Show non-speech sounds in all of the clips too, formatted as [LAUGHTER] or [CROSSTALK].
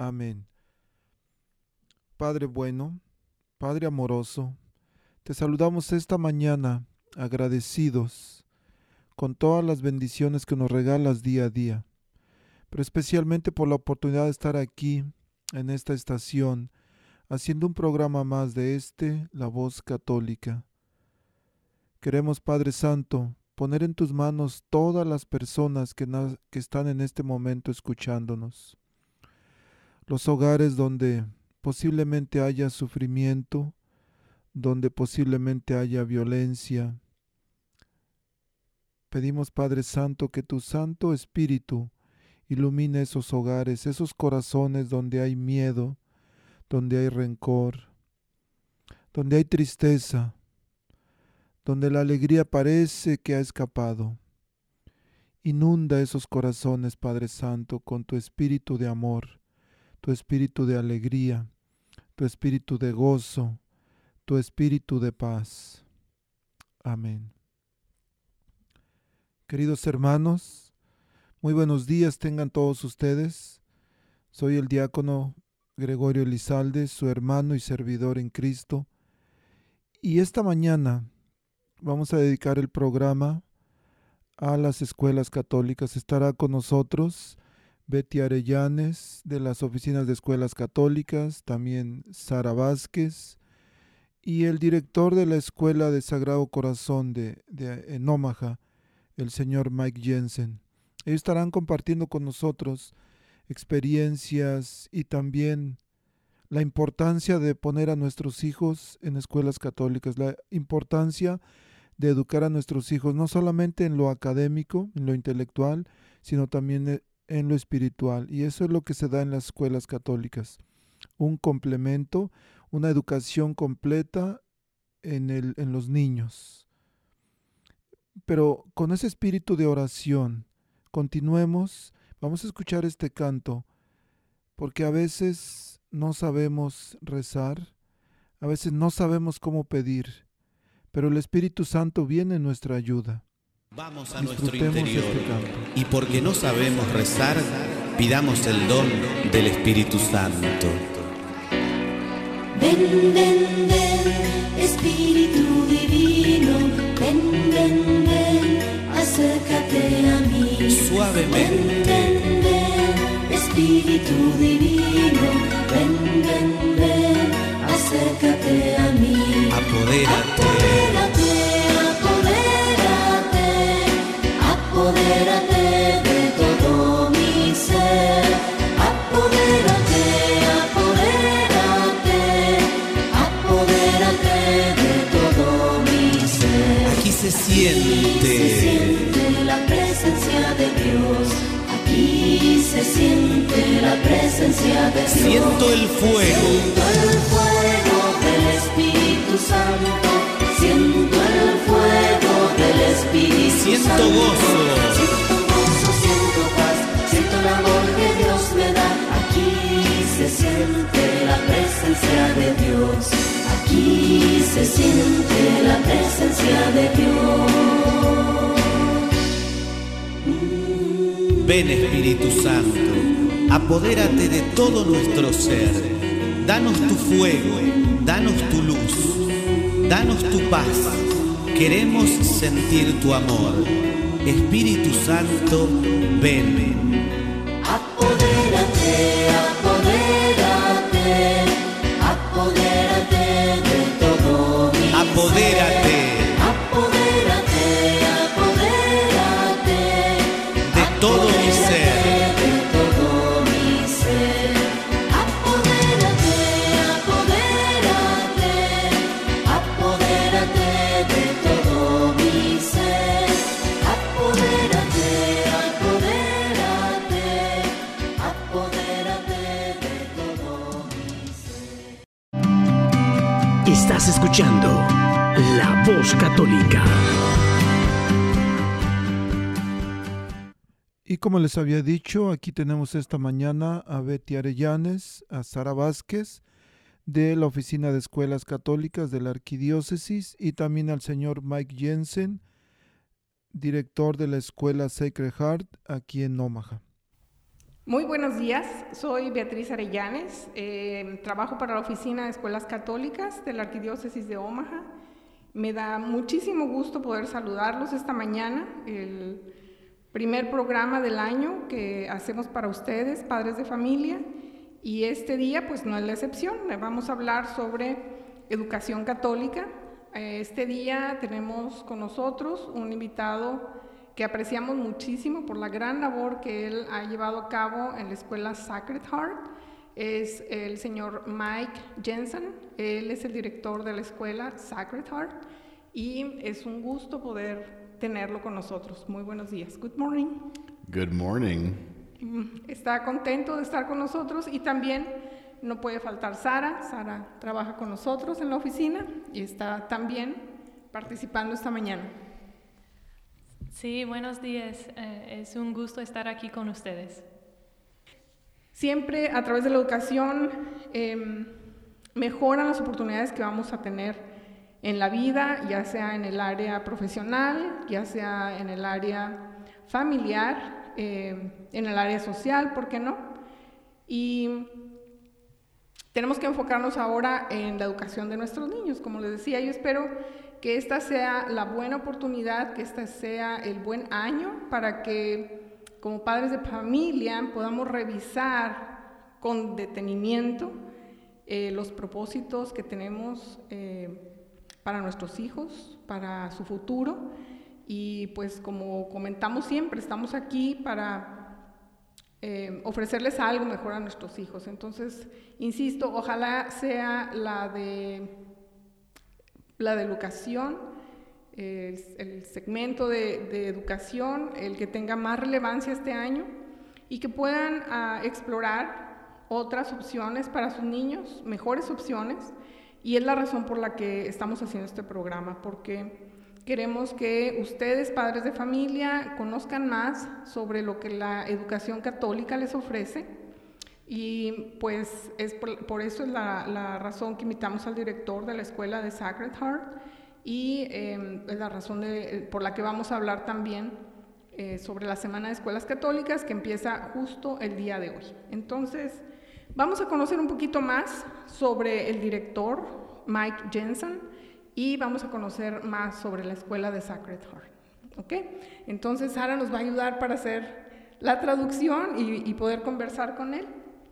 Amén. Padre bueno, Padre amoroso, te saludamos esta mañana agradecidos con todas las bendiciones que nos regalas día a día, pero especialmente por la oportunidad de estar aquí en esta estación, haciendo un programa más de este, La Voz Católica. Queremos, Padre Santo, poner en tus manos todas las personas que, que están en este momento escuchándonos los hogares donde posiblemente haya sufrimiento, donde posiblemente haya violencia. Pedimos, Padre Santo, que tu Santo Espíritu ilumine esos hogares, esos corazones donde hay miedo, donde hay rencor, donde hay tristeza, donde la alegría parece que ha escapado. Inunda esos corazones, Padre Santo, con tu espíritu de amor tu espíritu de alegría, tu espíritu de gozo, tu espíritu de paz. Amén. Queridos hermanos, muy buenos días tengan todos ustedes. Soy el diácono Gregorio Elizalde, su hermano y servidor en Cristo. Y esta mañana vamos a dedicar el programa a las escuelas católicas. Estará con nosotros Betty Arellanes de las oficinas de escuelas católicas, también Sara Vázquez y el director de la Escuela de Sagrado Corazón de, de en Omaha, el señor Mike Jensen. Ellos estarán compartiendo con nosotros experiencias y también la importancia de poner a nuestros hijos en escuelas católicas, la importancia de educar a nuestros hijos no solamente en lo académico, en lo intelectual, sino también en lo espiritual. Y eso es lo que se da en las escuelas católicas. Un complemento, una educación completa en, el, en los niños. Pero con ese espíritu de oración, continuemos, vamos a escuchar este canto, porque a veces no sabemos rezar, a veces no sabemos cómo pedir, pero el Espíritu Santo viene en nuestra ayuda. Vamos a nuestro interior y porque no sabemos rezar, pidamos el don del Espíritu Santo. Ven, ven, ven, Espíritu Divino, ven, ven, ven, acércate a mí. Suavemente. Ven, ven, ven, Espíritu Divino, ven, ven, ven, acércate a mí. Apodérate. Apodérate, Siento el fuego. Siento el fuego del Espíritu Santo. Siento Espíritu Siento Santo. gozo. Siento gozo, siento paz. Siento el amor que Dios me da. Aquí se siente la presencia de Dios. Aquí se siente la presencia de Dios. Ven Espíritu Santo, apodérate de todo nuestro ser. Danos tu fuego, danos tu luz, danos tu paz. Queremos sentir tu amor. Espíritu Santo, ven. Como les había dicho, aquí tenemos esta mañana a Betty Arellanes, a Sara Vázquez, de la Oficina de Escuelas Católicas de la Arquidiócesis, y también al señor Mike Jensen, director de la Escuela Sacred Heart aquí en Omaha. Muy buenos días, soy Beatriz Arellanes, eh, trabajo para la Oficina de Escuelas Católicas de la Arquidiócesis de Omaha. Me da muchísimo gusto poder saludarlos esta mañana. Primer programa del año que hacemos para ustedes, padres de familia, y este día pues no es la excepción, vamos a hablar sobre educación católica. Este día tenemos con nosotros un invitado que apreciamos muchísimo por la gran labor que él ha llevado a cabo en la escuela Sacred Heart. Es el señor Mike Jensen, él es el director de la escuela Sacred Heart y es un gusto poder tenerlo con nosotros. Muy buenos días. Good morning. Good morning. Mm, está contento de estar con nosotros y también no puede faltar Sara. Sara trabaja con nosotros en la oficina y está también participando esta mañana. Sí, buenos días. Eh, es un gusto estar aquí con ustedes. Siempre a través de la educación em, mejoran las oportunidades que vamos a tener en la vida, ya sea en el área profesional, ya sea en el área familiar, eh, en el área social, ¿por qué no? Y tenemos que enfocarnos ahora en la educación de nuestros niños. Como les decía, yo espero que esta sea la buena oportunidad, que este sea el buen año para que como padres de familia podamos revisar con detenimiento eh, los propósitos que tenemos eh, para nuestros hijos, para su futuro. Y pues como comentamos siempre, estamos aquí para eh, ofrecerles algo mejor a nuestros hijos. Entonces, insisto, ojalá sea la de la de educación, el, segmento de, educación, el que tenga más relevancia este año y que puedan ah, explorar otras opciones para sus niños, mejores opciones, y es la razón por la que estamos haciendo este programa, porque queremos que ustedes, padres de familia, conozcan más sobre lo que la educación católica les ofrece. Y pues es por, eso es la, razón que invitamos al director de la escuela de Sacred Heart y em, es la razón por la que vamos a hablar también eh, sobre la Semana de Escuelas Católicas que empieza justo el día de hoy. Entonces, Vamos a conocer un poquito más sobre el director Mike Jensen y vamos a conocer más sobre la escuela de Sacred Heart. ¿Ok? Entonces Sara nos va a ayudar para hacer la traducción y, poder conversar con él.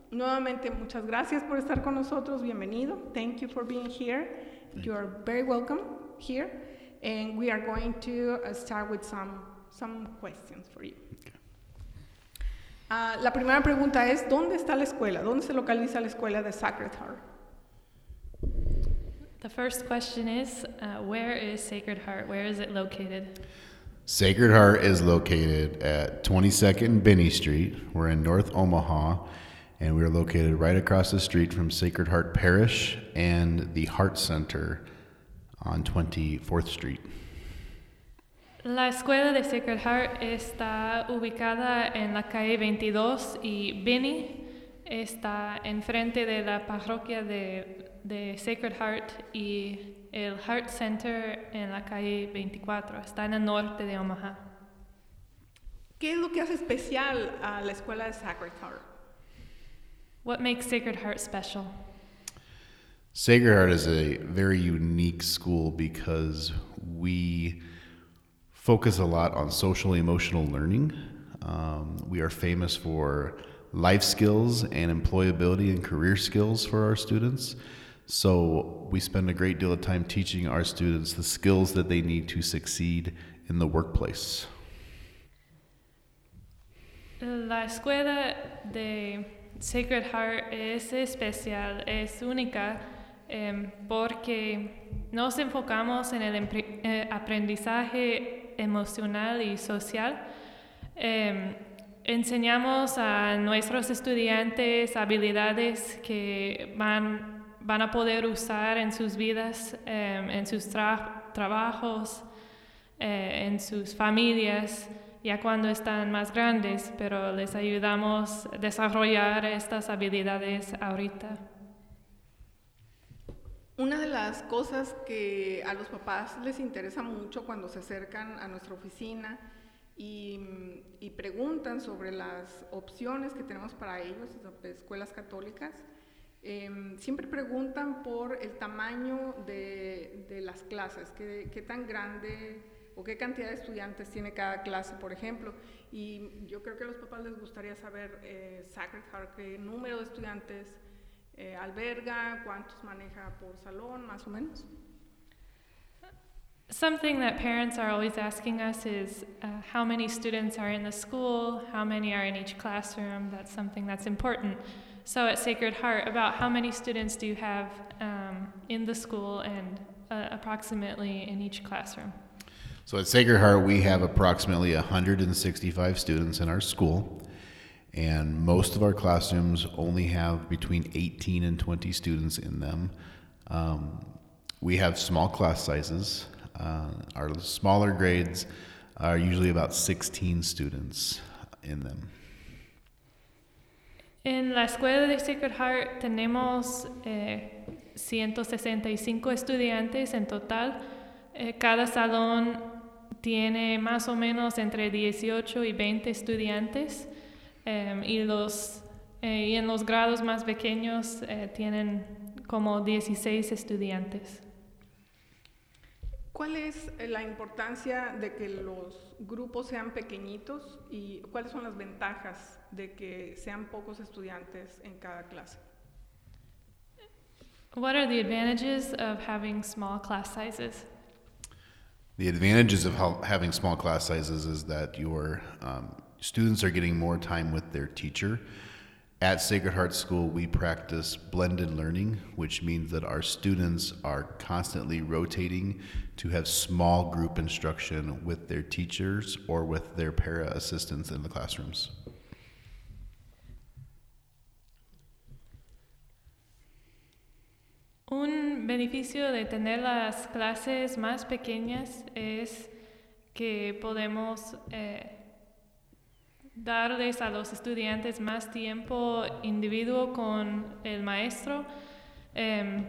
Nuevamente, muchas gracias por estar con nosotros. Bienvenido. Thank you for being here. You are very welcome here. And we are going to uh, start with some, some questions for you. Uh, la primera pregunta es, ¿dónde está la escuela? ¿Dónde se localiza la escuela de Sacred Heart? The first question is, uh, where is Sacred Heart? Where is it located? Sacred Heart is located at 22nd Binney Street. We're in North Omaha, and we're located right across the street from Sacred Heart Parish and the Heart Center on 24th Street. La escuela de Sacred Heart está ubicada en la calle 22 y Benny está enfrente de la parroquia de, de, Sacred Heart y el Heart Center en la calle 24. Está en el norte de Omaha. ¿Qué es lo que hace especial a la escuela de Sacred Heart? What makes Sacred Heart special? Sacred Heart is a very unique school because we focus a lot on social emotional learning. Um, we are famous for life skills and employability and career skills for our students. So we spend a great deal of time teaching our students the skills that they need to succeed in the workplace. La escuela de Sacred Heart es especial, es única eh, porque nos enfocamos en el eh, aprendizaje emocional y social. Em, enseñamos a nuestros estudiantes habilidades que van, van a poder usar en sus vidas, em, en sus trabajos, eh, en sus familias, ya cuando están más grandes, pero les ayudamos a desarrollar estas habilidades ahorita. Una de las cosas que a los papás les interesa mucho cuando se acercan a nuestra oficina y, preguntan sobre las opciones que tenemos para ellos, escuelas católicas, em, siempre preguntan por el tamaño de, las clases, qué, tan grande o qué cantidad de estudiantes tiene cada clase, por ejemplo. Y yo creo que a los papás les gustaría saber, eh, Sacred Heart, qué número de estudiantes eh, alberga, cuántos maneja por salón, más o menos. Something that parents are always asking us is uh, how many students are in the school, how many are in each classroom. That's something that's important. So at Sacred Heart, about how many students do you have um, in the school and uh, approximately in each classroom? So at Sacred Heart, we have approximately 165 students in our school, and most of our classrooms only have between 18 and 20 students in them. Um, we have small class sizes. Uh, our smaller grades are usually about 16 students in them. En la escuela de Sacred Heart tenemos eh, 165 estudiantes en total. Eh, cada salón tiene más o menos entre 18 y 20 estudiantes eh, y, los, eh, y en los grados más pequeños eh, tienen como 16 estudiantes. ¿Cuál es eh, la importancia de que los grupos sean pequeñitos y cuáles son las ventajas de que sean pocos estudiantes en cada clase? What are the advantages of having small class sizes? The advantages of having small class sizes is that your um, students are getting more time with their teacher at Sacred Heart School, we practice blended learning, which means that our students are constantly rotating to have small group instruction with their teachers or with their para assistants in the classrooms. Un beneficio de tener las clases más pequeñas es que podemos eh, darles a los estudiantes más tiempo individuo con el maestro. Um,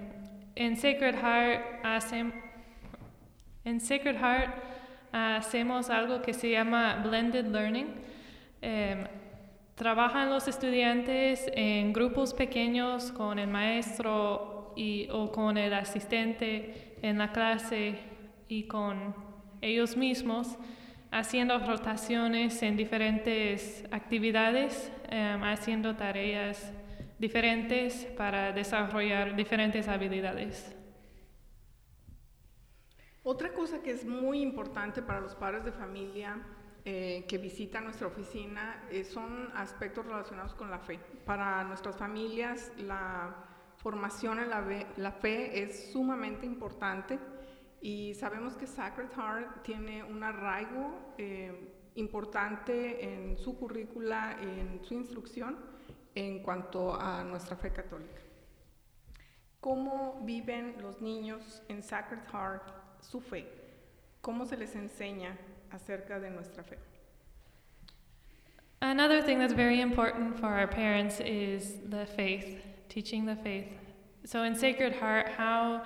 en Sacred Heart, hacemos algo que se llama blended learning. Um, trabajan los estudiantes en grupos pequeños con el maestro y, o con el asistente en la clase y con ellos mismos haciendo rotaciones en diferentes actividades, um, haciendo tareas diferentes para desarrollar diferentes habilidades. Otra cosa que es muy importante para los padres de familia eh, que visitan nuestra oficina eh, son aspectos relacionados con la fe. Para nuestras familias la formación en la fe es sumamente importante y sabemos que Sacred Heart tiene un arraigo eh, importante en su currícula, en su instrucción en cuanto a nuestra fe católica. ¿Cómo viven los niños en Sacred Heart su fe? ¿Cómo se les enseña acerca de nuestra fe? Another thing that's very important for our parents is the faith, teaching the faith. So in Sacred Heart, how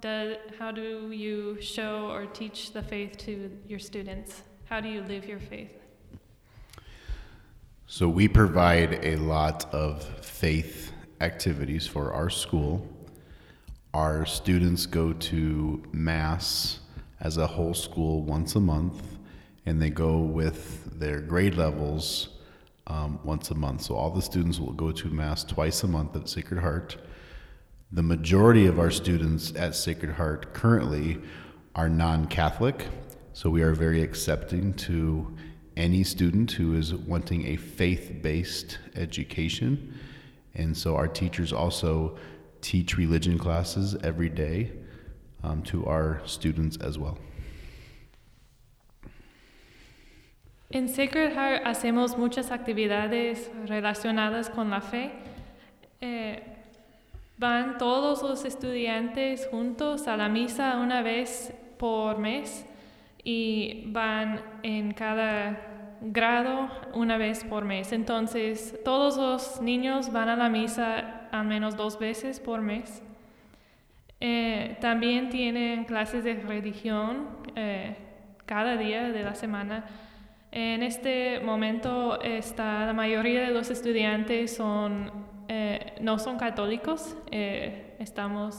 do, how do you show or teach the faith to your students? How do you live your faith? So, we provide a lot of faith activities for our school. Our students go to Mass as a whole school once a month, and they go with their grade levels um, once a month. So, all the students will go to Mass twice a month at Sacred Heart. The majority of our students at Sacred Heart currently are non Catholic, so we are very accepting to any student who is wanting a faith based education. And so our teachers also teach religion classes every day um, to our students as well. En Sacred Heart hacemos muchas actividades relacionadas con la fe. Eh, Van todos los estudiantes juntos a la misa una vez por mes y van en cada grado una vez por mes. Entonces, todos los niños van a la misa al menos dos veces por mes. Eh, también tienen clases de religión eh, cada día de la semana. En este momento está, la mayoría de los estudiantes son eh, no son católicos, eh, estamos,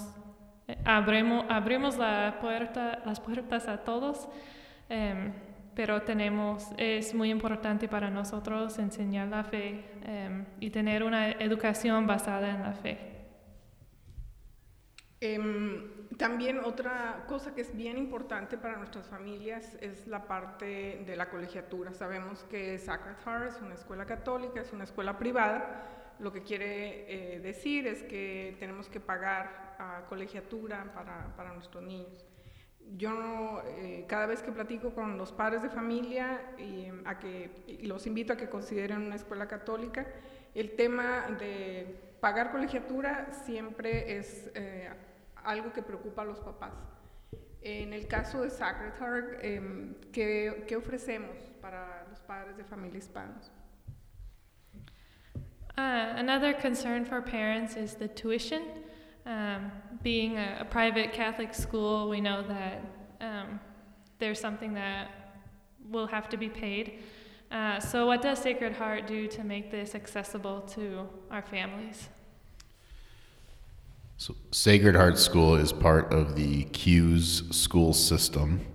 eh, abrimos, abrimos las puertas a todos, em, pero tenemos, es muy importante para nosotros enseñar la fe em, y tener una educación basada en la fe. Em, también otra cosa que es bien importante para nuestras familias es la parte de la colegiatura. Sabemos que Sacred Heart es una escuela católica, es una escuela privada, lo que quiere eh, decir es que tenemos que pagar a colegiatura para, para nuestros niños. Yo eh, cada vez que platico con los padres de familia y, a que, los invito a que consideren una escuela católica, el tema de pagar colegiatura siempre es eh, algo que preocupa a los papás. En el caso de Sacred Heart, em, ¿qué, ¿qué ofrecemos para los padres de familia hispanos? Uh, another concern for parents is the tuition. Um, being a, a, private Catholic school, we know that um, there's something that will have to be paid. Uh, so, what does Sacred Heart do to make this accessible to our families? So, Sacred Heart School is part of the CUES school system.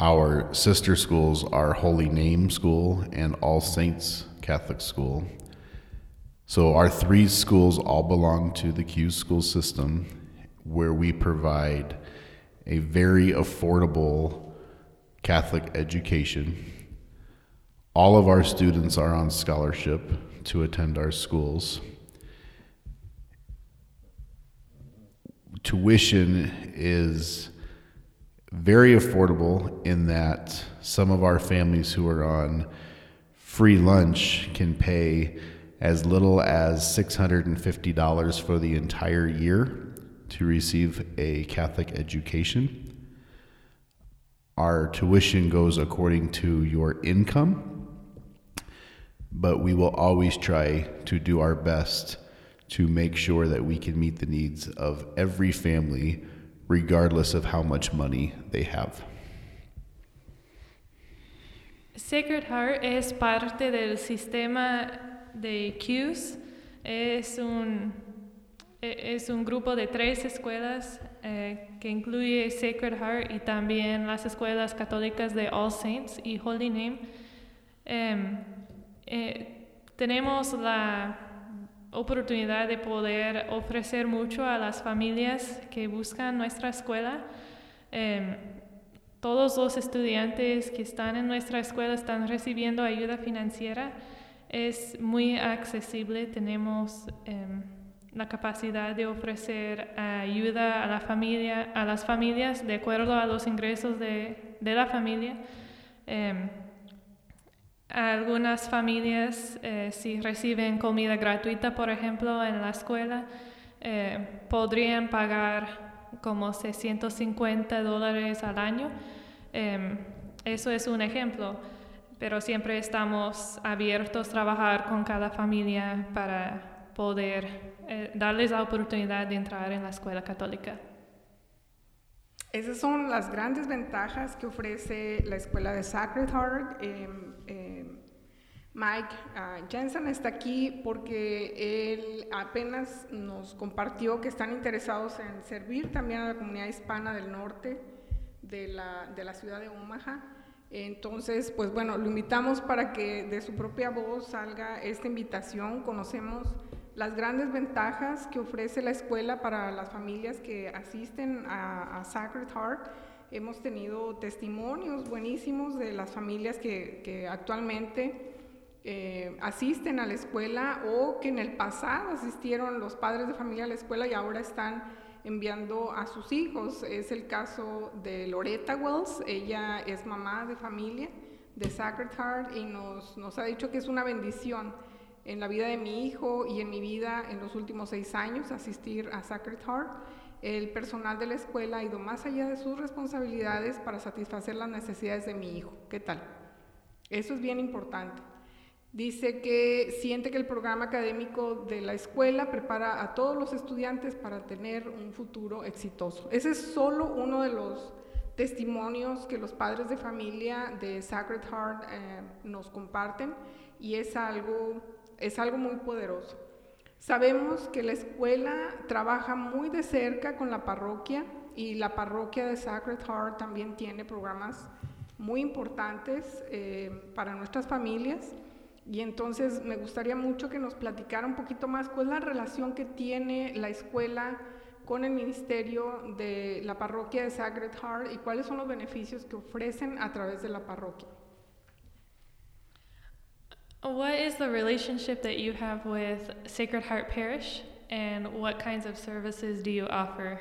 Our sister schools are Holy Name School and All Saints Catholic School. So our three schools all belong to the Q school system where we provide a very affordable Catholic education. All of our students are on scholarship to attend our schools. Tuition is very affordable in that some of our families who are on free lunch can pay as little as $650 for the entire year to receive a Catholic education. Our tuition goes according to your income, but we will always try to do our best to make sure that we can meet the needs of every family, regardless of how much money they have. Sacred Heart es parte del sistema de CUES es un, e, es un grupo de tres escuelas eh, que incluye Sacred Heart y también las escuelas católicas de All Saints y Holy Name. Em, eh, tenemos la oportunidad de poder ofrecer mucho a las familias que buscan nuestra escuela. Em, todos los estudiantes que están en nuestra escuela están recibiendo ayuda financiera es muy accesible, tenemos em, la capacidad de ofrecer ayuda a, la familia, a las familias de acuerdo a los ingresos de, la familia. Em, algunas familias, eh, si reciben comida gratuita, por ejemplo, en la escuela, eh, podrían pagar como 650 dólares al año. Em, eso es un ejemplo pero siempre estamos abiertos a trabajar con cada familia para poder eh, darles la oportunidad de entrar en la escuela católica. Esas son las grandes ventajas que ofrece la escuela de Sacred Heart. Em, em, Mike ah, Jensen está aquí porque él apenas nos compartió que están interesados en servir también a la comunidad hispana del norte de la, de la ciudad de Omaha. Entonces, pues bueno, lo invitamos para que de su propia voz salga esta invitación. Conocemos las grandes ventajas que ofrece la escuela para las familias que asisten a, Sacred Heart. Hemos tenido testimonios buenísimos de las familias que, actualmente eh, asisten a la escuela o que en el pasado asistieron los padres de familia a la escuela y ahora están enviando a sus hijos. Es el caso de Loretta Wells, ella es mamá de familia de Sacred Heart y nos, nos ha dicho que es una bendición en la vida de mi hijo y en mi vida en los últimos seis años, asistir a Sacred Heart, el personal de la escuela ha ido más allá de sus responsabilidades para satisfacer las necesidades de mi hijo. ¿Qué tal? Eso es bien importante. Dice que siente que el programa académico de la escuela prepara a todos los estudiantes para tener un futuro exitoso. Ese es solo uno de los testimonios que los padres de familia de Sacred Heart eh, nos comparten y es algo, es algo muy poderoso. Sabemos que la escuela trabaja muy de cerca con la parroquia y la parroquia de Sacred Heart también tiene programas muy importantes eh, para nuestras familias. Y entonces me gustaría mucho que nos platicara un poquito más cuál es la relación que tiene la escuela con el ministerio de la parroquia de Sacred Heart y cuáles son los beneficios que ofrecen a través de la parroquia. What is the relationship that you have with Sacred Heart Parish and what kinds of services do you offer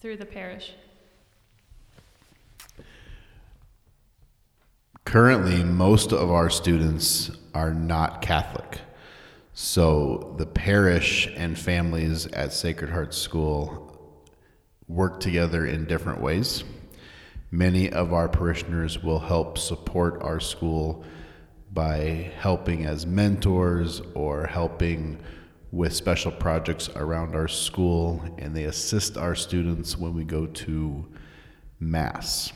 through the parish? Currently, most of our students are not Catholic. So the parish and families at Sacred Heart School work together in different ways. Many of our parishioners will help support our school by helping as mentors or helping with special projects around our school, and they assist our students when we go to Mass.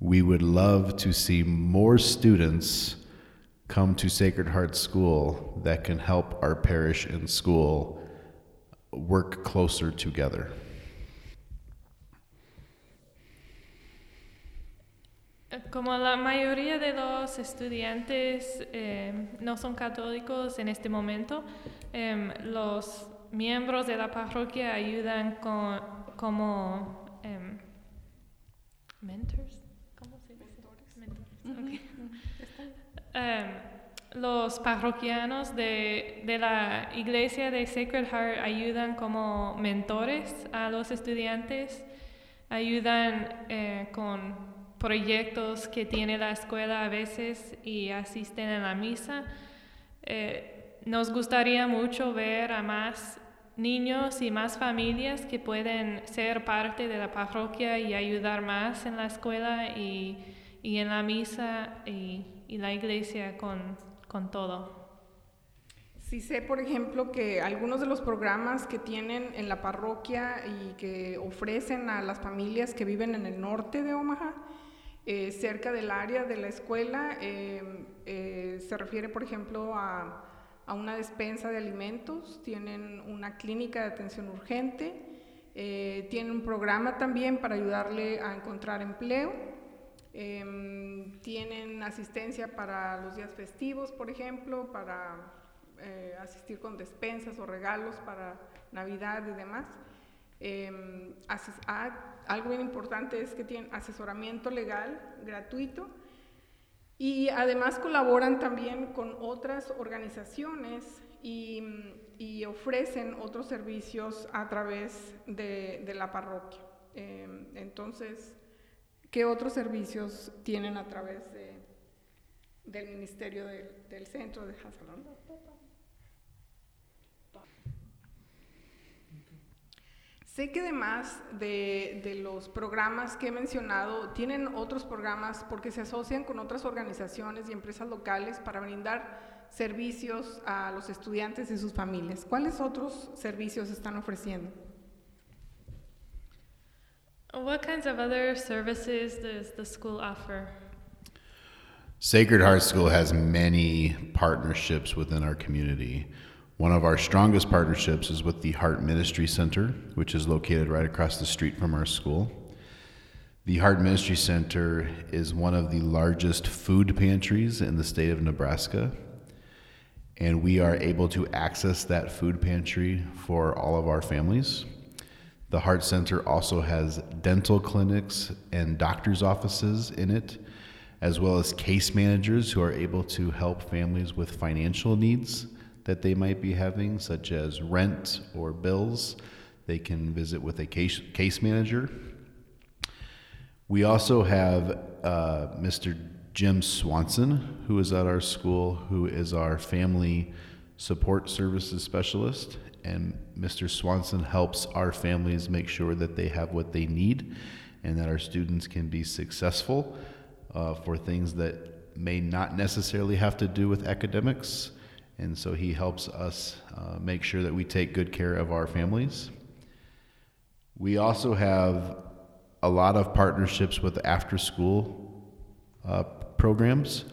We would love to see more students come to Sacred Heart School that can help our parish and school work closer together. Como la mayoría de los estudiantes eh, no son católicos en este momento, eh, los miembros de la parroquia ayudan con, como eh, mentors. Em, los parroquianos de, de, la iglesia de Sacred Heart ayudan como mentores a los estudiantes, ayudan eh, con proyectos que tiene la escuela a veces y asisten a la misa. Eh, nos gustaría mucho ver a más niños y más familias que pueden ser parte de la parroquia y ayudar más en la escuela y y en la misa y, y la iglesia con, con todo. Sí sé, por ejemplo, que algunos de los programas que tienen en la parroquia y que ofrecen a las familias que viven en el norte de Omaha, eh, cerca del área de la escuela, eh, eh, se refiere, por ejemplo, a, a, una despensa de alimentos, tienen una clínica de atención urgente, tienen un programa también para ayudarle a encontrar empleo Em, tienen asistencia para los días festivos, por ejemplo, para eh, asistir con despensas o regalos para Navidad y demás. Em, ah, algo bien importante es que tienen asesoramiento legal gratuito y además colaboran también con otras organizaciones y, ofrecen otros servicios a través de, la parroquia. Em, entonces, ¿Qué otros servicios tienen a través de, del Ministerio del, del Centro de Hazalón? Sé que además de, de, los programas que he mencionado, tienen otros programas porque se asocian con otras organizaciones y empresas locales para brindar servicios a los estudiantes y sus familias. ¿Cuáles otros servicios están ofreciendo? What kinds of other services does the school offer? Sacred Heart School has many partnerships within our community. One of our strongest partnerships is with the Heart Ministry Center, which is located right across the street from our school. The Heart Ministry Center is one of the largest food pantries in the state of Nebraska, and we are able to access that food pantry for all of our families. The Heart Center also has dental clinics and doctor's offices in it, as well as case managers who are able to help families with financial needs that they might be having, such as rent or bills. They can visit with a case, case manager. We also have uh, Mr. Jim Swanson, who is at our school, who is our family support services specialist, and Mr. Swanson helps our families make sure that they have what they need and that our students can be successful uh, for things that may not necessarily have to do with academics. And so he helps us uh, make sure that we take good care of our families. We also have a lot of partnerships with after school uh, programs.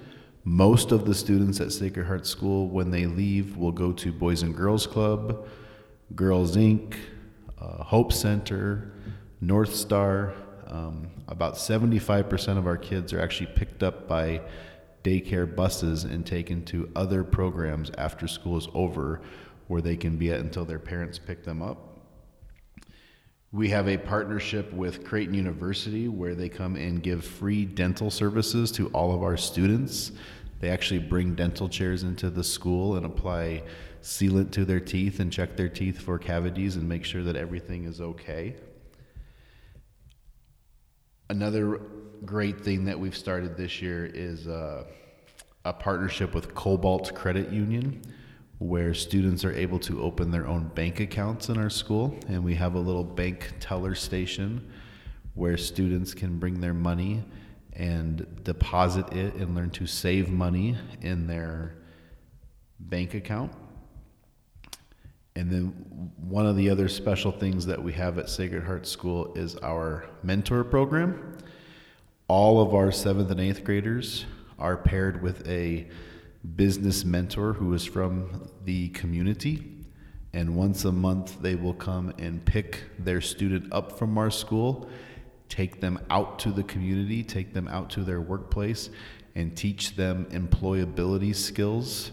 Most of the students at Sacred Heart School, when they leave, will go to Boys and Girls Club, Girls Inc., uh, Hope Center, North Star. Um, about 75% of our kids are actually picked up by daycare buses and taken to other programs after school is over where they can be at until their parents pick them up. We have a partnership with Creighton University where they come and give free dental services to all of our students. They actually bring dental chairs into the school and apply sealant to their teeth and check their teeth for cavities and make sure that everything is okay. Another great thing that we've started this year is uh, a partnership with Cobalt Credit Union where students are able to open their own bank accounts in our school. And we have a little bank teller station where students can bring their money and deposit it and learn to save money in their bank account. And then one of the other special things that we have at Sacred Heart School is our mentor program. All of our seventh and eighth graders are paired with a business mentor who is from the community. And once a month, they will come and pick their student up from our school, take them out to the community, take them out to their workplace, and teach them employability skills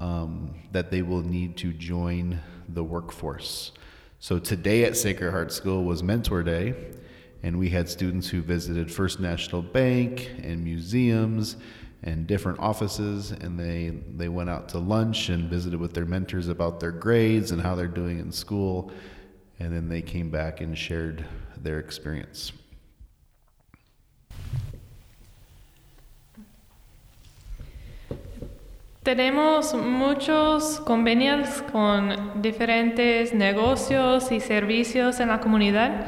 um, that they will need to join the workforce. So today at Sacred Heart School was Mentor Day, and we had students who visited First National Bank and museums and different offices and they they went out to lunch and visited with their mentors about their grades and how they're doing in school and then they came back and shared their experience Tenemos muchos convenios con diferentes negocios y servicios en la comunidad.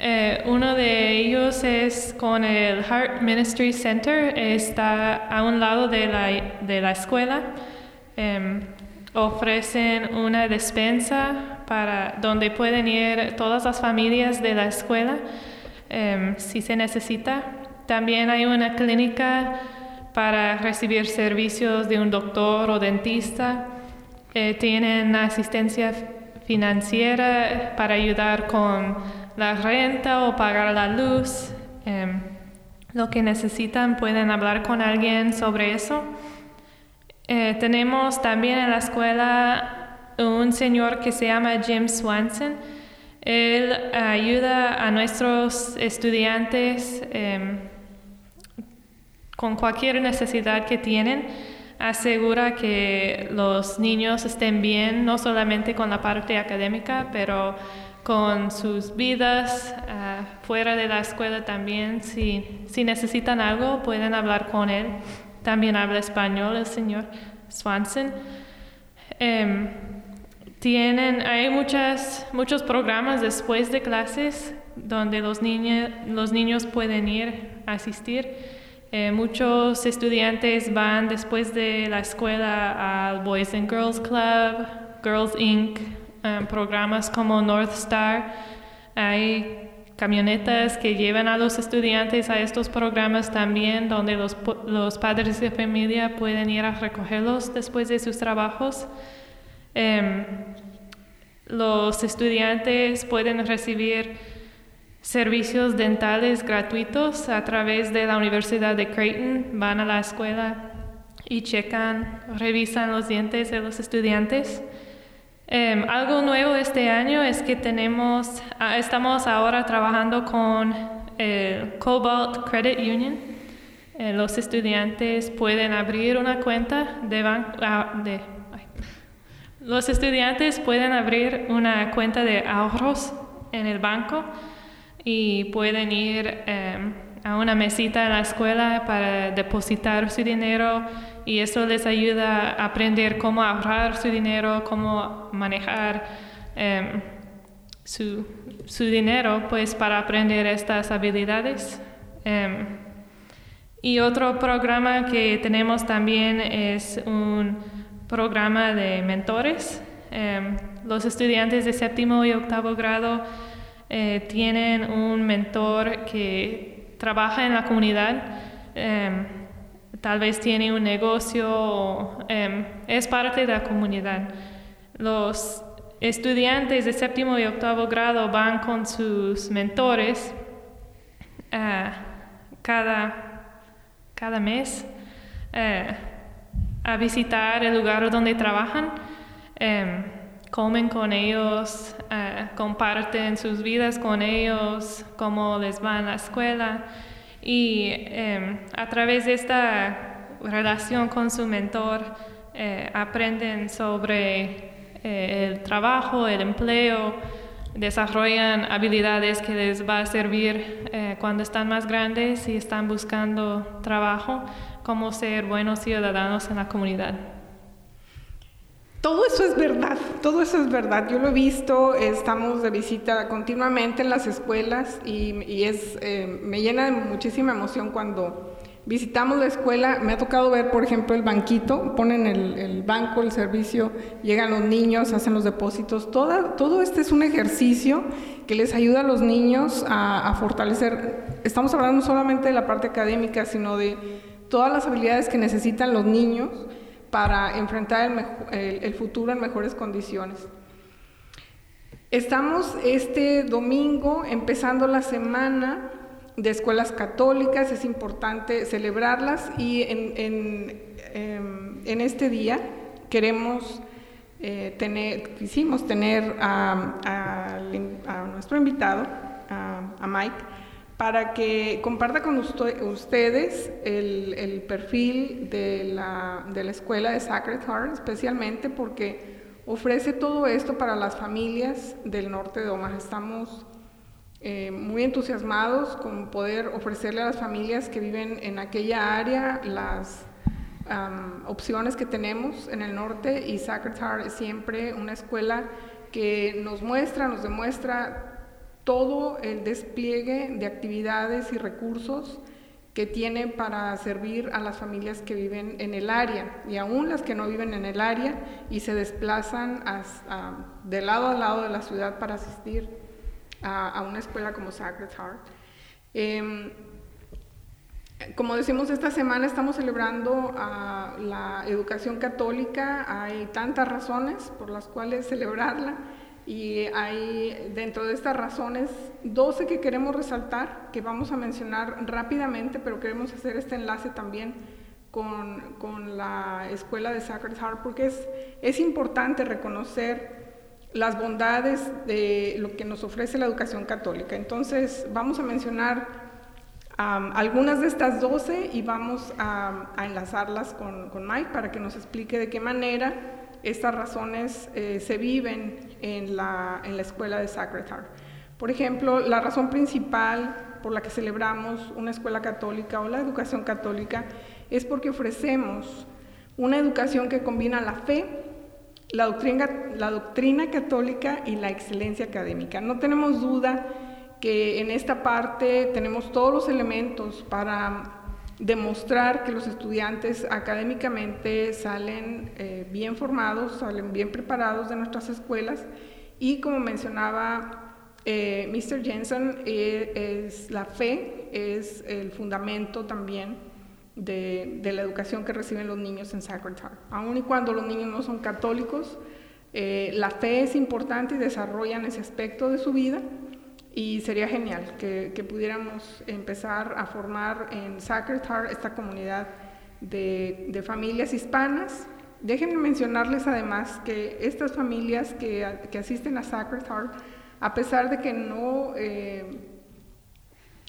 Eh, uno de ellos es con el Heart Ministry Center, está a un lado de la, de la escuela. Em, ofrecen una despensa para donde pueden ir todas las familias de la escuela em, si se necesita. También hay una clínica para recibir servicios de un doctor o dentista. Eh, tienen asistencia financiera para ayudar con la renta o pagar la luz, em, lo que necesitan, pueden hablar con alguien sobre eso. Eh, tenemos también en la escuela un señor que se llama Jim Swanson. Él ayuda a nuestros estudiantes em, con cualquier necesidad que tienen. Asegura que los niños estén bien, no solamente con la parte académica, pero con sus vidas ah, fuera de la escuela también. Si, si necesitan algo, pueden hablar con él. También habla español el señor Swanson. Em, tienen, hay muchas, muchos programas después de clases donde los, niños los niños pueden ir a asistir. Eh, muchos estudiantes van después de la escuela al Boys and Girls Club, Girls Inc., Um, programas como North Star. Hay camionetas que llevan a los estudiantes a estos programas también, donde los, los padres de familia pueden ir a recogerlos después de sus trabajos. Em, los estudiantes pueden recibir servicios dentales gratuitos a través de la Universidad de Creighton. Van a la escuela y checan, revisan los dientes de los estudiantes. Em, algo nuevo este año es que tenemos, ah, estamos ahora trabajando con el Cobalt Credit Union. Eh, los estudiantes pueden abrir una cuenta de banco. Ah, de, los estudiantes pueden abrir una cuenta de ahorros en el banco y pueden ir em, a una mesita en la escuela para depositar su dinero y eso les ayuda a aprender cómo ahorrar su dinero, cómo manejar em, su, su, dinero, pues para aprender estas habilidades. Em, y otro programa que tenemos también es un programa de mentores. Em, los estudiantes de séptimo y octavo grado eh, tienen un mentor que trabaja en la comunidad, em, tal vez tiene un negocio, em, es parte de la comunidad. Los estudiantes de séptimo y octavo grado van con sus mentores uh, cada, cada mes uh, a visitar el lugar donde trabajan. Comen con ellos, uh, comparten sus vidas con ellos, cómo les va en la escuela. Y um, a través de esta relación con su mentor, uh, aprenden sobre uh, el trabajo, el empleo, desarrollan habilidades que les va a servir cuando están más grandes y están buscando trabajo, cómo ser buenos ciudadanos en la comunidad. Todo eso es verdad, todo eso es verdad. Yo lo he visto, estamos de visita continuamente en las escuelas y, es, eh, me llena de muchísima emoción cuando visitamos la escuela. Me ha tocado ver, por ejemplo, el banquito, ponen el, banco, el servicio, llegan los niños, hacen los depósitos. Todo, todo este es un ejercicio que les ayuda a los niños a, a fortalecer. Estamos hablando no solamente de la parte académica, sino de todas las habilidades que necesitan los niños para enfrentar el, futuro en mejores condiciones. Estamos este domingo empezando la semana de escuelas católicas, es importante celebrarlas y en, em, este día queremos eh, tener, quisimos tener a, nuestro invitado, a Mike, para que comparta con ustedes el, perfil de la, escuela de Sacred Heart, especialmente porque ofrece todo esto para las familias del norte de Omaha. Estamos eh, muy entusiasmados con poder ofrecerle a las familias que viven en aquella área las opciones que tenemos en el norte y Sacred Heart es siempre una escuela que nos muestra, nos demuestra todo el despliegue de actividades y recursos que tiene para servir a las familias que viven en el área y aún las que no viven en el área y se desplazan de lado a lado de la ciudad para asistir a, una escuela como Sacred Heart. Em, como decimos, esta semana estamos celebrando la educación católica. Hay tantas razones por las cuales celebrarla. Y hay dentro de estas razones 12 que queremos resaltar, que vamos a mencionar rápidamente, pero queremos hacer este enlace también con, con la escuela de Sacred Heart, porque es, es importante reconocer las bondades de lo que nos ofrece la educación católica. Entonces, vamos a mencionar algunas de estas 12 y vamos a, a enlazarlas con, con Mike para que nos explique de qué manera estas razones eh, se viven en la, en la escuela de Sacred Heart. Por ejemplo, la razón principal por la que celebramos una escuela católica o la educación católica es porque ofrecemos una educación que combina la fe, la doctrina, la doctrina católica y la excelencia académica. No tenemos duda que en esta parte tenemos todos los elementos para demostrar que los estudiantes académicamente salen eh, bien formados, salen bien preparados de nuestras escuelas y como mencionaba eh, Mr. Jensen, eh, es la fe es el fundamento también de, de, la educación que reciben los niños en Sacred Heart. Aun y cuando los niños no son católicos, la fe es importante y desarrollan ese aspecto de su vida y sería genial que, pudiéramos empezar a formar en Sacred Heart esta comunidad de, familias hispanas. Déjenme mencionarles además que estas familias que, asisten a Sacred Heart, a pesar de que no eh,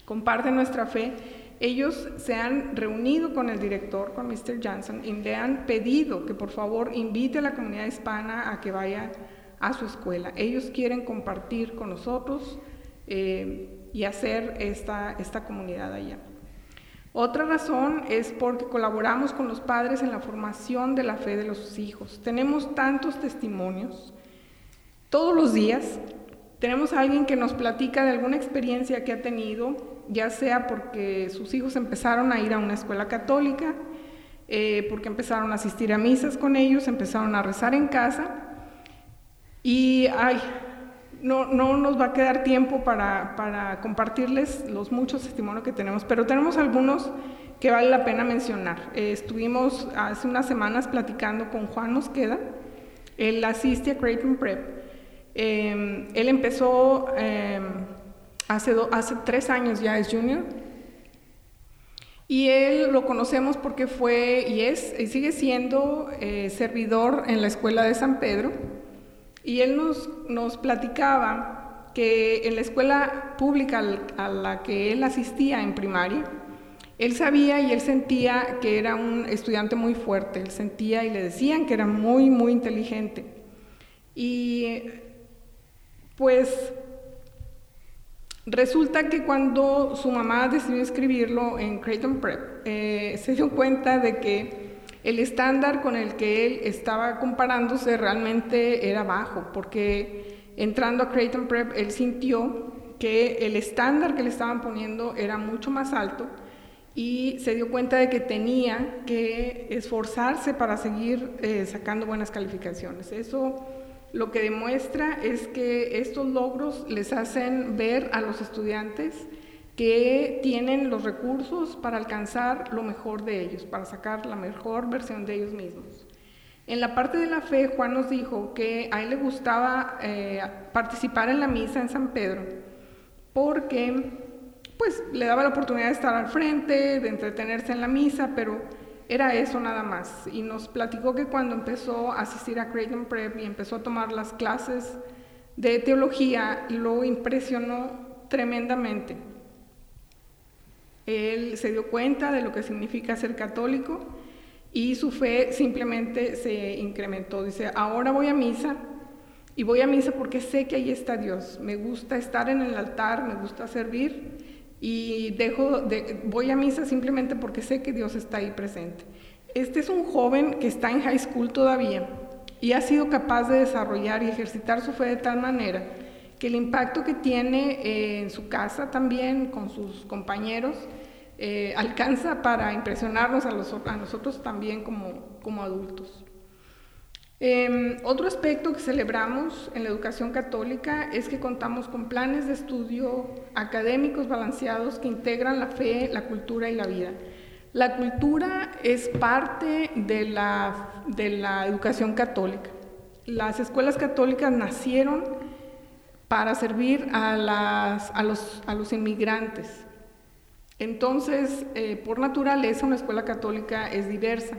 comparten nuestra fe, ellos se han reunido con el director, con Mr. Johnson, y le han pedido que por favor invite a la comunidad hispana a que vaya a su escuela. Ellos quieren compartir con nosotros eh, y hacer esta, esta comunidad allá. Otra razón es porque colaboramos con los padres en la formación de la fe de los hijos. Tenemos tantos testimonios todos los días. Tenemos a alguien que nos platica de alguna experiencia que ha tenido, ya sea porque sus hijos empezaron a ir a una escuela católica, eh, porque empezaron a asistir a misas con ellos, empezaron a rezar en casa. Y ay, no, no nos va a quedar tiempo para, para, compartirles los muchos testimonios que tenemos, pero tenemos algunos que vale la pena mencionar. Eh, estuvimos hace unas semanas platicando con Juan Mosqueda, él asiste a Creighton Prep. Eh, él empezó eh, hace, hace tres años, ya es junior, y él lo conocemos porque fue y es y sigue siendo servidor en la escuela de San Pedro y él nos, platicaba que en la escuela pública a la que él asistía en primaria, él sabía y él sentía que era un estudiante muy fuerte, él sentía y le decían que era muy, muy inteligente. Y pues resulta que cuando su mamá decidió escribirlo en Creighton Prep, eh, se dio cuenta de que el estándar con el que él estaba comparándose realmente era bajo, porque entrando a Creighton Prep, él sintió que el estándar que le estaban poniendo era mucho más alto y se dio cuenta de que tenía que esforzarse para seguir eh, sacando buenas calificaciones. Eso lo que demuestra es que estos logros les hacen ver a los estudiantes que tienen los recursos para alcanzar lo mejor de ellos, para sacar la mejor versión de ellos mismos. En la parte de la fe, Juan nos dijo que a él le gustaba eh, participar en la misa en San Pedro, porque pues le daba la oportunidad de estar al frente, de entretenerse en la misa, pero era eso nada más. Y nos platicó que cuando empezó a asistir a Creighton Prep y empezó a tomar las clases de teología, lo impresionó tremendamente él se dio cuenta de lo que significa ser católico y su fe simplemente se incrementó. Dice, ahora voy a misa y voy a misa porque sé que ahí está Dios. Me gusta estar en el altar, me gusta servir y dejo de, voy a misa simplemente porque sé que Dios está ahí presente. Este es un joven que está en high school todavía y ha sido capaz de desarrollar y ejercitar su fe de tal manera que el impacto que tiene en su casa también con sus compañeros eh, alcanza para impresionarnos a, nosotros también como, adultos. Em, otro aspecto que celebramos en la educación católica es que contamos con planes de estudio académicos balanceados que integran la fe, la cultura y la vida. La cultura es parte de la, educación católica. Las escuelas católicas nacieron para servir a los inmigrantes, entonces, eh, por naturaleza, una escuela católica es diversa.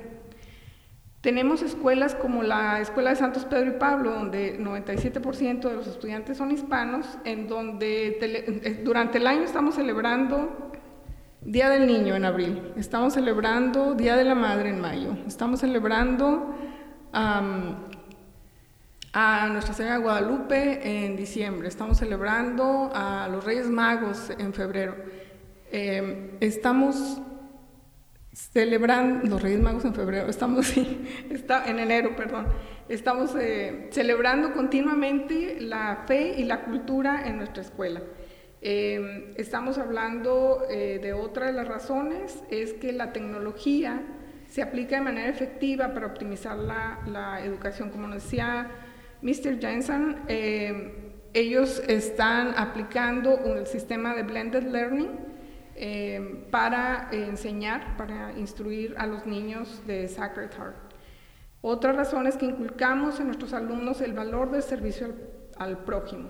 Tenemos escuelas como la Escuela de Santos Pedro y Pablo, donde 97% de los estudiantes son hispanos, en donde eh, durante el año estamos celebrando Día del Niño en abril, estamos celebrando Día de la Madre en mayo, estamos celebrando a Nuestra Señora Guadalupe en diciembre, estamos celebrando a los Reyes Magos en febrero. Em, estamos celebrando los Reyes Magos en febrero, estamos [LAUGHS] en enero, perdón, estamos eh, celebrando continuamente la fe y la cultura en nuestra escuela. Em, estamos hablando eh, de otra de las razones, es que la tecnología se aplica de manera efectiva para optimizar la, educación. Como nos decía Mr. Jensen, em, ellos están aplicando un sistema de blended learning eh, para enseñar, para instruir a los niños de Sacred Heart. Otra razón es que inculcamos en nuestros alumnos el valor del servicio al, prójimo.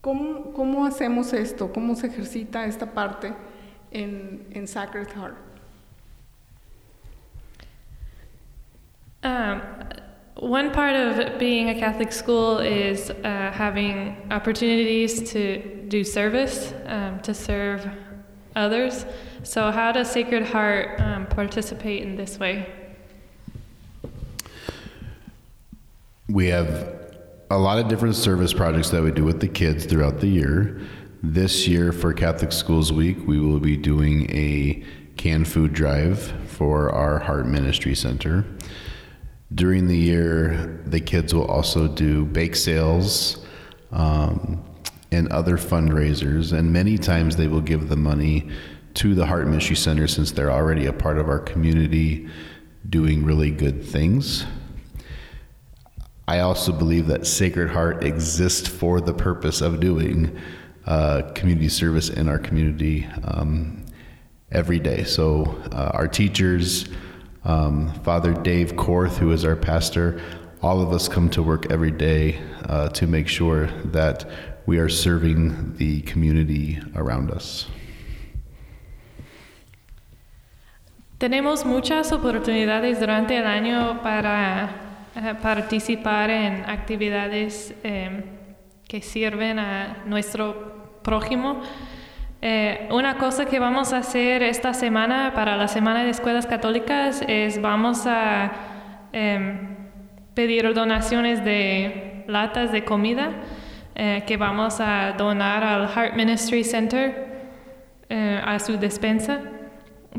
¿Cómo, ¿Cómo, hacemos esto? ¿Cómo se ejercita esta parte en, en Sacred Heart? Um, one part of being a Catholic school is uh, having opportunities to do service, um, to serve others. So, how does Sacred Heart um, participate in this way? We have a lot of different service projects that we do with the kids throughout the year. This year, for Catholic Schools Week, we will be doing a canned food drive for our Heart Ministry Center. During the year, the kids will also do bake sales um, and other fundraisers, and many times they will give the money to the Heart Ministry Center since they're already a part of our community doing really good things. I also believe that Sacred Heart exists for the purpose of doing uh, community service in our community um, every day. So, uh, our teachers, um, Father Dave Korth, who is our pastor, all of us come to work every day uh, to make sure that we are serving the community around us. Tenemos muchas oportunidades durante el año para uh, participar en actividades eh, que sirven a nuestro prójimo. Eh, una cosa que vamos a hacer esta semana para la Semana de Escuelas Católicas es vamos a eh, pedir donaciones de latas de comida eh, que vamos a donar al Heart Ministry Center a su despensa.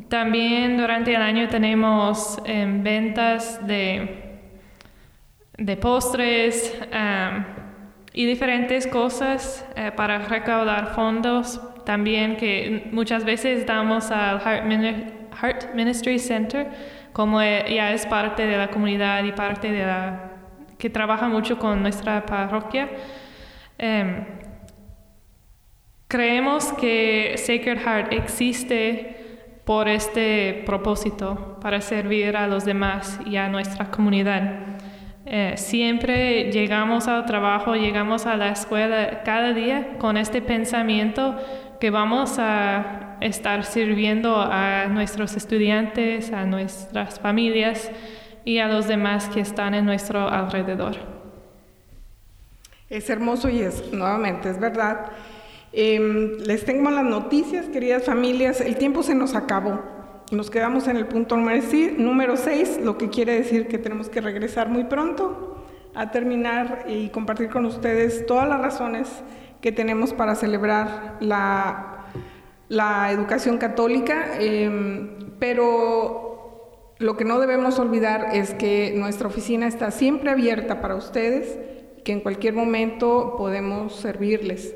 También durante el año tenemos ventas de, de postres y diferentes cosas para recaudar fondos también que muchas veces damos al Heart, Ministry Center, como ya es parte de la comunidad y parte de la que trabaja mucho con nuestra parroquia. Em, creemos que Sacred Heart existe por este propósito, para servir a los demás y a nuestra comunidad. Eh, siempre llegamos al trabajo, llegamos a la escuela cada día con este pensamiento que vamos a estar sirviendo a nuestros estudiantes, a nuestras familias y a los demás que están en nuestro alrededor. Es hermoso y es, nuevamente, es verdad. Em, les tengo las noticias, queridas familias. El tiempo se nos acabó. Nos quedamos en el punto número 6, lo que quiere decir que tenemos que regresar muy pronto a terminar y compartir con ustedes todas las razones que tenemos para celebrar la, la educación católica, em, pero lo que no debemos olvidar es que nuestra oficina está siempre abierta para ustedes, que en cualquier momento podemos servirles.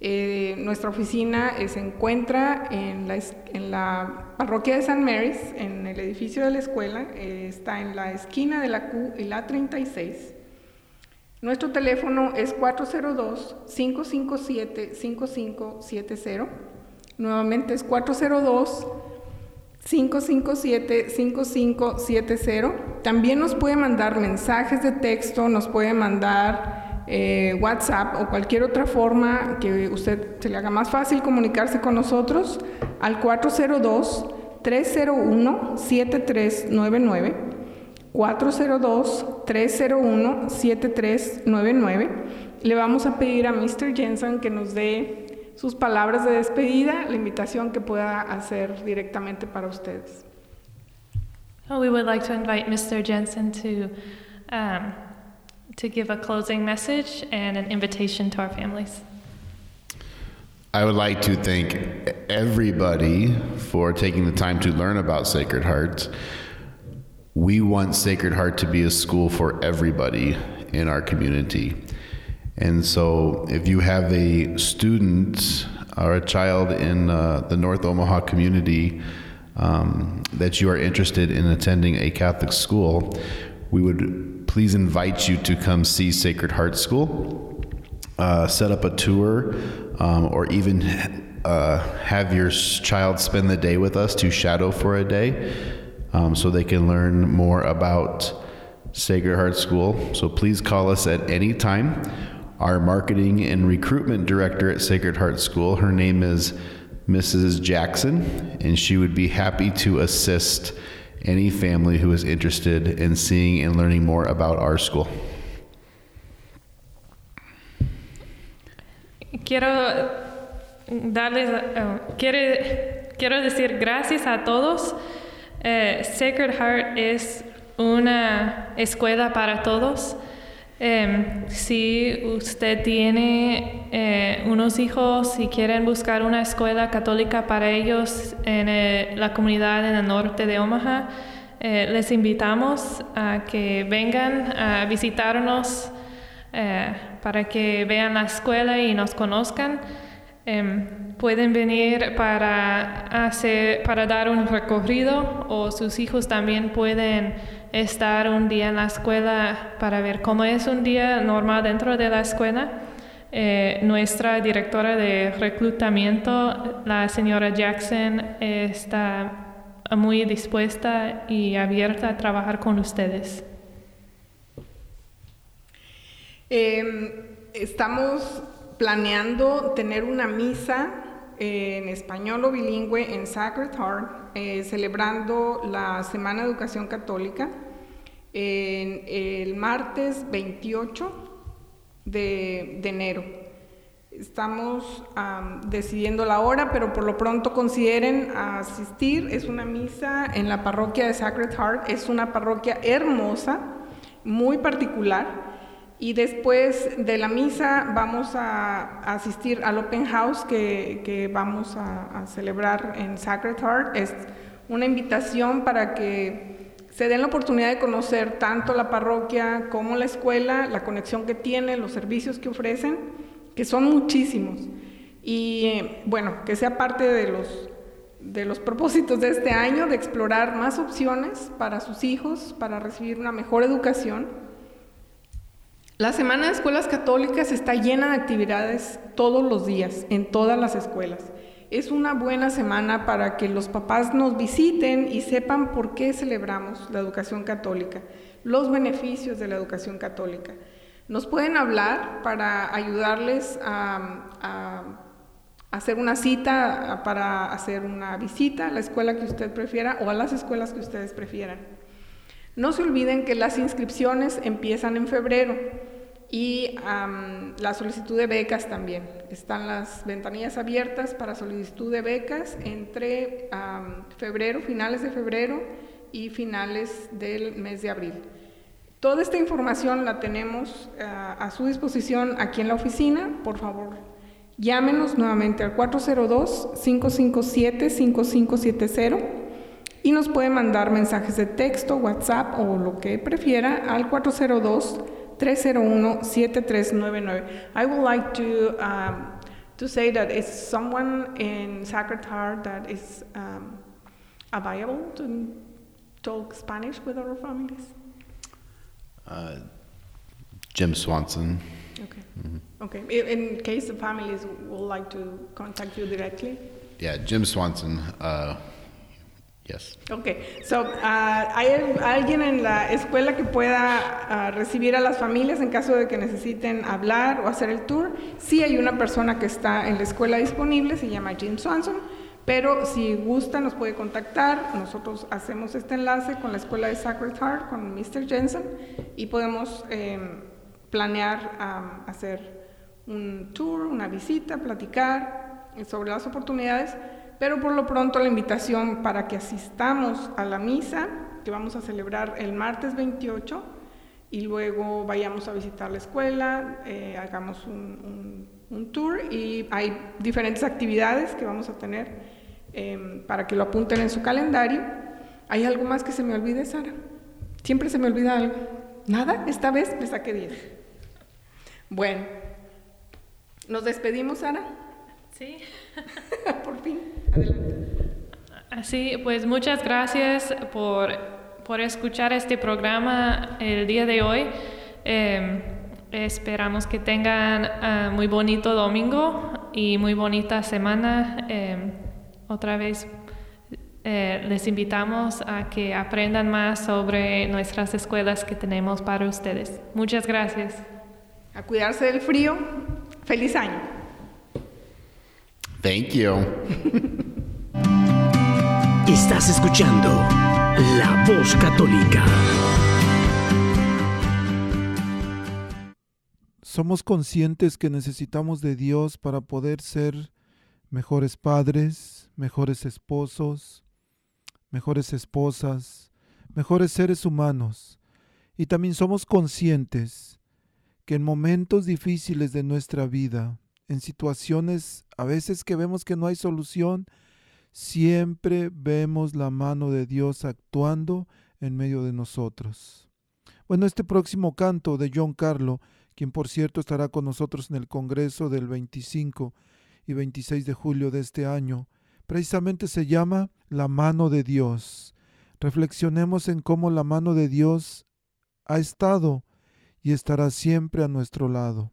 Eh, nuestra oficina se encuentra en la, en la, parroquia de San Mary's, en el edificio de la escuela, eh, está en la esquina de la Q y la 36. Nuestro teléfono es 402-557-5570. Nuevamente es 402-557-5570. También nos puede mandar mensajes de texto, nos puede mandar eh, WhatsApp o cualquier otra forma que usted se le haga más fácil comunicarse con nosotros al 402 301 7399 402-301-7399. Le vamos a pedir a Mr. Jensen que nos dé sus palabras de despedida, la invitación que pueda hacer directamente para ustedes. Oh, we would like to invite Mr. Jensen to, um, to give a closing message and an invitation to our families. I would like to thank everybody for taking the time to learn about Sacred Heart. we want Sacred Heart to be a school for everybody in our community. And so, if you have a student or a child in uh, the North Omaha community um, that you are interested in attending a Catholic school, we would please invite you to come see Sacred Heart School, uh, set up a tour, um, or even uh, have your child spend the day with us to shadow for a day um, so they can learn more about Sacred Heart School. So please call us at any time. Our marketing and recruitment director at Sacred Heart School, her name is Mrs. Jackson, and she would be happy to assist any family who is interested in seeing and learning more about our school. Quiero darles, uh, quiero, quiero decir gracias a todos Eh, Sacred Heart es una escuela para todos. Em, si usted tiene eh, unos hijos y quieren buscar una escuela católica para ellos en la comunidad en el norte de Omaha, eh, les invitamos a que vengan a visitarnos eh, para que vean la escuela y nos conozcan. Em, pueden venir para, hacer, para dar un recorrido o sus hijos también pueden estar un día en la escuela para ver cómo es un día normal dentro de la escuela. Eh, nuestra directora de reclutamiento, la señora Jackson, está muy dispuesta y abierta a trabajar con ustedes. Em, estamos planeando tener una misa en español o bilingüe en Sacred Heart, eh, celebrando la Semana de Educación Católica en el martes 28 de, enero. Estamos decidiendo la hora, pero por lo pronto consideren asistir. Es una misa en la parroquia de Sacred Heart. Es una parroquia hermosa, muy particular. Y después de la misa vamos a, asistir al Open House que, vamos a, celebrar en Sacred Heart. Es una invitación para que se den la oportunidad de conocer tanto la parroquia como la escuela, la conexión que tiene, los servicios que ofrecen, que son muchísimos. Y eh, bueno, que sea parte de los, de los propósitos de este año, de explorar más opciones para sus hijos, para recibir una mejor educación la Semana de Escuelas Católicas está llena de actividades todos los días, en todas las escuelas. Es una buena semana para que los papás nos visiten y sepan por qué celebramos la educación católica, los beneficios de la educación católica. Nos pueden hablar para ayudarles a, hacer una cita, para hacer una visita a la escuela que usted prefiera o a las escuelas que ustedes prefieran. No se olviden que las inscripciones empiezan en febrero y la solicitud de becas también. Están las ventanillas abiertas para solicitud de becas entre febrero, finales de febrero y finales del mes de abril. Toda esta información la tenemos ah, a su disposición aquí en la oficina. Por favor, llámenos nuevamente al 402-557-5570 y nos puede mandar mensajes de texto, WhatsApp o lo que prefiera al 402 301 7399. I would like to um, to say that it's someone in Sacred Heart that is um, available to talk Spanish with our families. Uh, Jim Swanson. Okay. Mm-hmm. Okay. In case the families would like to contact you directly. Yeah, Jim Swanson. Uh, Yes. Ok, so, uh, ¿hay alguien en la escuela que pueda uh, recibir a las familias en caso de que necesiten hablar o hacer el tour? Sí hay una persona que está en la escuela disponible, se llama Jim Swanson, pero si gusta nos puede contactar, nosotros hacemos este enlace con la escuela de Sacred Heart, con Mr. Jensen, y podemos em, planear um, hacer un tour, una visita, platicar sobre las oportunidades pero por lo pronto la invitación para que asistamos a la misa que vamos a celebrar el martes 28 y luego vayamos a visitar la escuela, eh, hagamos un, tour y hay diferentes actividades que vamos a tener em, para que lo apunten en su calendario. ¿Hay algo más que se me olvide, Sara? Siempre se me olvida algo. ¿Nada? Esta vez me saqué 10. Bueno, ¿nos despedimos, Sara? Sí. [LAUGHS] Por fin, adelante. Así, pues muchas gracias por, por escuchar este programa el día de hoy. Em, esperamos que tengan uh, muy bonito domingo y muy bonita semana. Em, otra vez eh, les invitamos a que aprendan más sobre nuestras escuelas que tenemos para ustedes. Muchas gracias. A cuidarse del frío. Feliz año. Thank you. [LAUGHS] Estás escuchando La Voz Católica. Somos conscientes que necesitamos de Dios para poder ser mejores padres, mejores esposos, mejores esposas, mejores seres humanos. Y también somos conscientes que en momentos difíciles de nuestra vida, en situaciones a veces que vemos que no hay solución, siempre vemos la mano de Dios actuando en medio de nosotros. Bueno, este próximo canto de John Carlo, quien por cierto estará con nosotros en el Congreso del 25 y 26 de julio de este año, precisamente se llama La mano de Dios. Reflexionemos en cómo la mano de Dios ha estado y estará siempre a nuestro lado,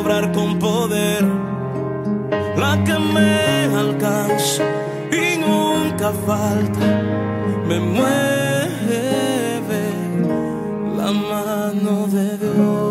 y nunca falta, me mueve la mano de Dios.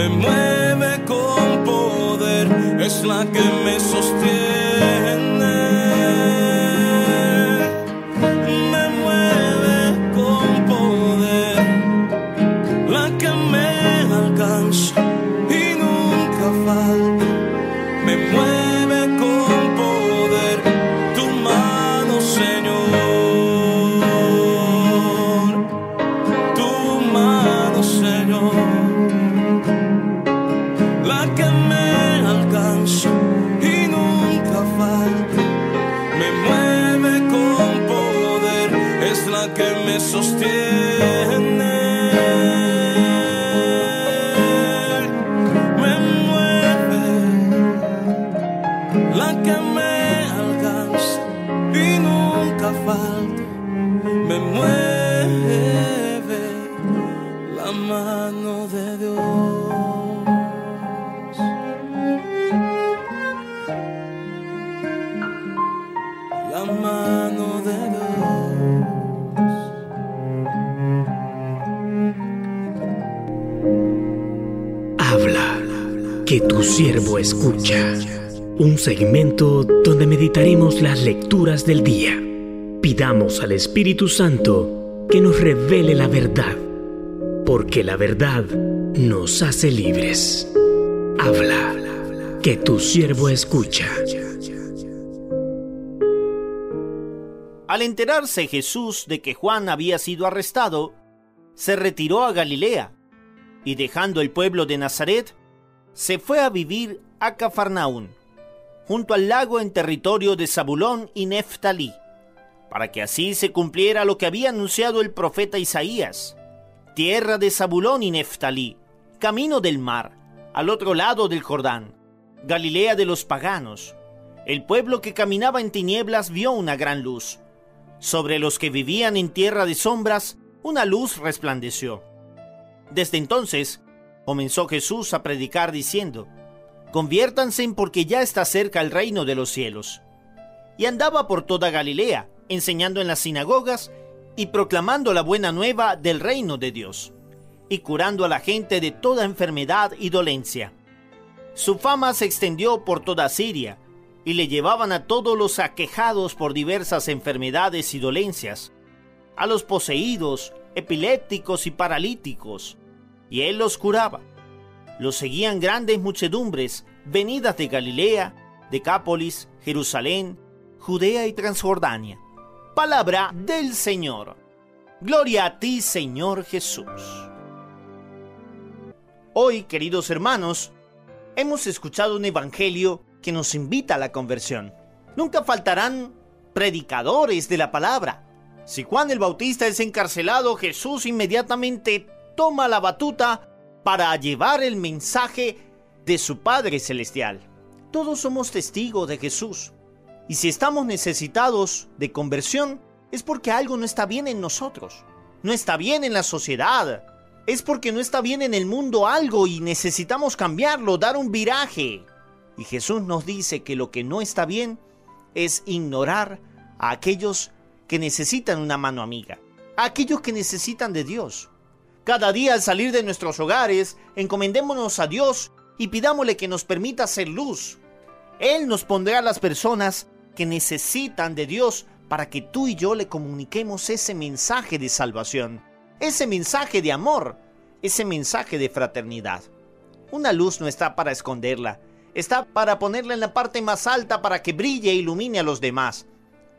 me mueve con poder, es la que me sostiene. Me mueve la mano de Dios. La mano de Dios. Habla, que tu siervo escucha. Un segmento donde meditaremos las lecturas del día Pidamos al Espíritu Santo que nos revele la verdad, porque la verdad nos hace libres. Habla, que tu siervo escucha. Al enterarse Jesús de que Juan había sido arrestado, se retiró a Galilea y dejando el pueblo de Nazaret, se fue a vivir a Cafarnaún, junto al lago en territorio de Zabulón y Neftalí para que así se cumpliera lo que había anunciado el profeta Isaías. Tierra de Zabulón y Neftalí, camino del mar, al otro lado del Jordán, Galilea de los paganos. El pueblo que caminaba en tinieblas vio una gran luz. Sobre los que vivían en tierra de sombras, una luz resplandeció. Desde entonces, comenzó Jesús a predicar diciendo, Conviértanse porque ya está cerca el reino de los cielos. Y andaba por toda Galilea, enseñando en las sinagogas y proclamando la buena nueva del reino de Dios, y curando a la gente de toda enfermedad y dolencia. Su fama se extendió por toda Siria, y le llevaban a todos los aquejados por diversas enfermedades y dolencias, a los poseídos, epilépticos y paralíticos, y él los curaba. Los seguían grandes muchedumbres venidas de Galilea, Decápolis, Jerusalén, Judea y Transjordania palabra del Señor. Gloria a ti, Señor Jesús. Hoy, queridos hermanos, hemos escuchado un evangelio que nos invita a la conversión. Nunca faltarán predicadores de la palabra. Si Juan el Bautista es encarcelado, Jesús inmediatamente toma la batuta para llevar el mensaje de su Padre Celestial. Todos somos testigos de Jesús. Y si estamos necesitados de conversión, es porque algo no está bien en nosotros. No está bien en la sociedad. Es porque no está bien en el mundo algo y necesitamos cambiarlo, dar un viraje. Y Jesús nos dice que lo que no está bien es ignorar a aquellos que necesitan una mano amiga, a aquellos que necesitan de Dios. Cada día al salir de nuestros hogares, encomendémonos a Dios y pidámosle que nos permita ser luz. Él nos pondrá a las personas que necesitan de Dios para que tú y yo le comuniquemos ese mensaje de salvación, ese mensaje de amor, ese mensaje de fraternidad. Una luz no está para esconderla, está para ponerla en la parte más alta para que brille e ilumine a los demás.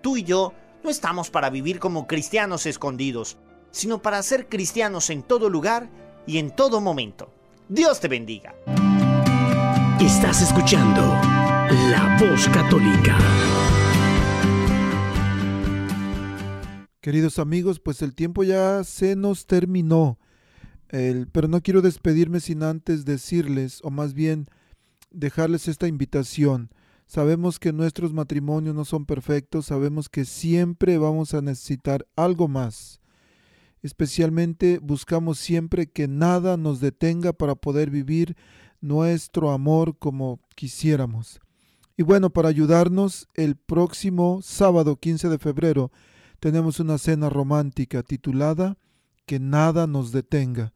Tú y yo no estamos para vivir como cristianos escondidos, sino para ser cristianos en todo lugar y en todo momento. Dios te bendiga. Estás escuchando La Voz Católica. Queridos amigos, pues el tiempo ya se nos terminó, pero no quiero despedirme sin antes decirles, o más bien dejarles esta invitación. Sabemos que nuestros matrimonios no son perfectos, sabemos que siempre vamos a necesitar algo más. Especialmente buscamos siempre que nada nos detenga para poder vivir nuestro amor como quisiéramos. Y bueno, para ayudarnos, el próximo sábado 15 de febrero tenemos una cena romántica titulada Que nada nos detenga.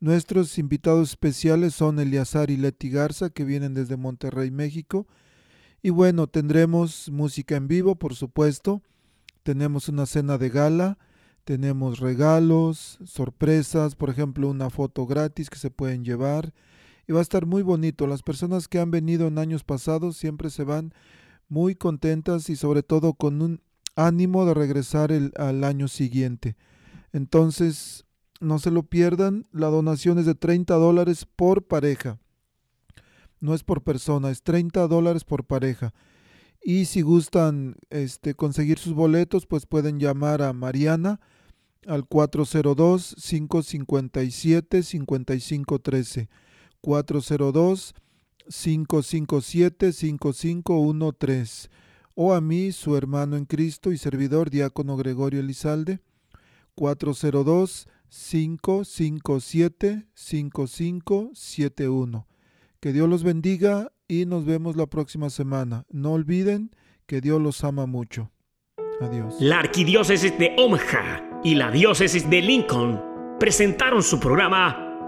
Nuestros invitados especiales son Eliazar y Leti Garza, que vienen desde Monterrey, México. Y bueno, tendremos música en vivo, por supuesto. Tenemos una cena de gala, tenemos regalos, sorpresas, por ejemplo, una foto gratis que se pueden llevar. Y va a estar muy bonito. Las personas que han venido en años pasados siempre se van muy contentas y sobre todo con un ánimo de regresar al año siguiente. Entonces, no se lo pierdan, la donación es de 30 dólares por pareja. No es por persona, es 30 dólares por pareja. Y si gustan este, conseguir sus boletos, pues pueden llamar a Mariana al 402-557-5513. 402-557-5513 o a mí, su hermano en Cristo y servidor, diácono Gregorio Elizalde, 402-557-5571. Que Dios los bendiga y nos vemos la próxima semana. No olviden que Dios los ama mucho. Adiós. La Arquidiócesis de Omaha y la Diócesis de Lincoln presentaron su programa